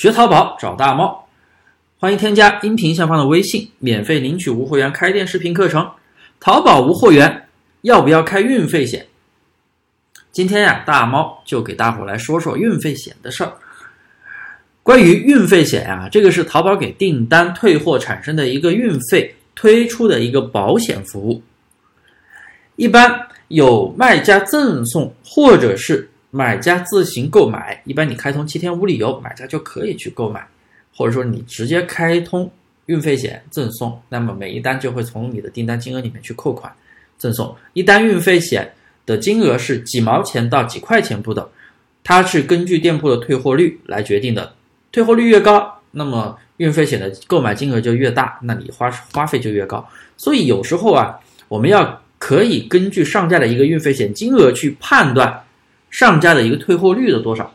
学淘宝找大猫，欢迎添加音频下方的微信，免费领取无货源开店视频课程。淘宝无货源，要不要开运费险？今天呀，大猫就给大伙来说说运费险的事儿。关于运费险呀，这个是淘宝给订单退货产生的一个运费推出的一个保险服务，一般有卖家赠送或者是。买家自行购买，一般你开通七天无理由，买家就可以去购买，或者说你直接开通运费险赠送，那么每一单就会从你的订单金额里面去扣款赠送。一单运费险的金额是几毛钱到几块钱不等，它是根据店铺的退货率来决定的，退货率越高，那么运费险的购买金额就越大，那你花花费就越高。所以有时候啊，我们要可以根据上架的一个运费险金额去判断。上架的一个退货率的多少？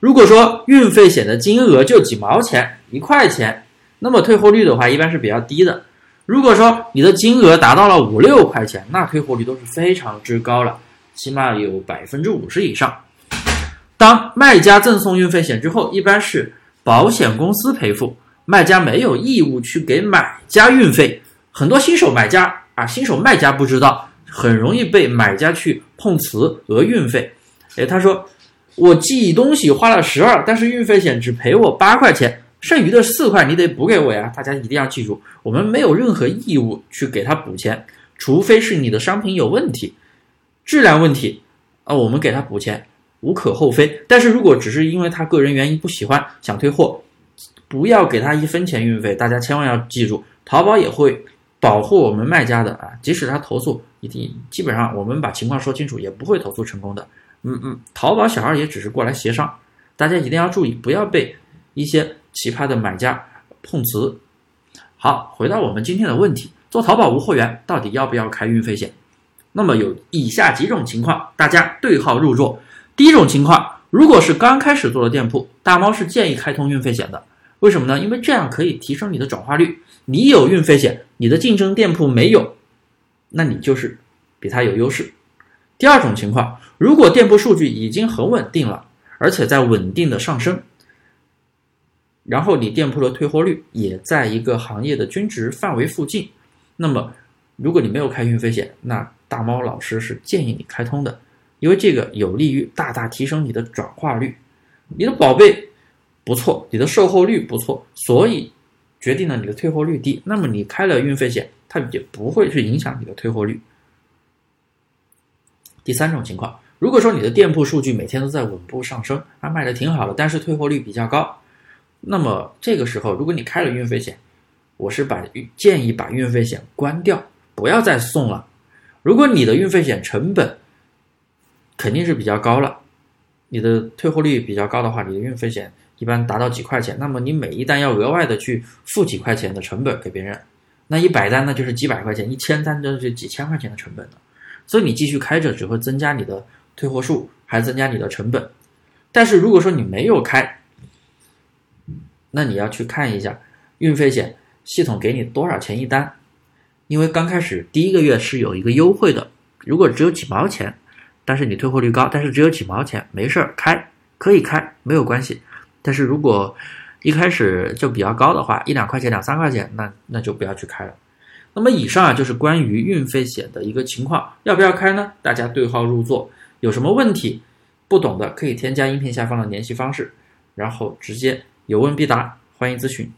如果说运费险的金额就几毛钱、一块钱，那么退货率的话一般是比较低的。如果说你的金额达到了五六块钱，那退货率都是非常之高了，起码有百分之五十以上。当卖家赠送运费险之后，一般是保险公司赔付，卖家没有义务去给买家运费。很多新手买家啊，新手卖家不知道。很容易被买家去碰瓷讹运费，哎，他说我寄东西花了十二，但是运费险只赔我八块钱，剩余的四块你得补给我呀！大家一定要记住，我们没有任何义务去给他补钱，除非是你的商品有问题，质量问题啊，我们给他补钱无可厚非。但是如果只是因为他个人原因不喜欢想退货，不要给他一分钱运费。大家千万要记住，淘宝也会。保护我们卖家的啊，即使他投诉，一定基本上我们把情况说清楚，也不会投诉成功的。嗯嗯，淘宝小二也只是过来协商，大家一定要注意，不要被一些奇葩的买家碰瓷。好，回到我们今天的问题，做淘宝无货源到底要不要开运费险？那么有以下几种情况，大家对号入座。第一种情况，如果是刚开始做的店铺，大猫是建议开通运费险的。为什么呢？因为这样可以提升你的转化率。你有运费险，你的竞争店铺没有，那你就是比他有优势。第二种情况，如果店铺数据已经很稳定了，而且在稳定的上升，然后你店铺的退货率也在一个行业的均值范围附近，那么如果你没有开运费险，那大猫老师是建议你开通的，因为这个有利于大大提升你的转化率。你的宝贝。不错，你的售后率不错，所以决定了你的退货率低。那么你开了运费险，它也不会去影响你的退货率。第三种情况，如果说你的店铺数据每天都在稳步上升，啊，卖的挺好的，但是退货率比较高，那么这个时候，如果你开了运费险，我是把建议把运费险关掉，不要再送了。如果你的运费险成本肯定是比较高了，你的退货率比较高的话，你的运费险。一般达到几块钱，那么你每一单要额外的去付几块钱的成本给别人，那一百单那就是几百块钱，一千单就是几千块钱的成本了。所以你继续开着只会增加你的退货数，还增加你的成本。但是如果说你没有开，那你要去看一下运费险系统给你多少钱一单，因为刚开始第一个月是有一个优惠的，如果只有几毛钱，但是你退货率高，但是只有几毛钱，没事儿开可以开没有关系。但是如果一开始就比较高的话，一两块钱、两三块钱，那那就不要去开了。那么以上啊就是关于运费险的一个情况，要不要开呢？大家对号入座，有什么问题不懂的可以添加音频下方的联系方式，然后直接有问必答，欢迎咨询。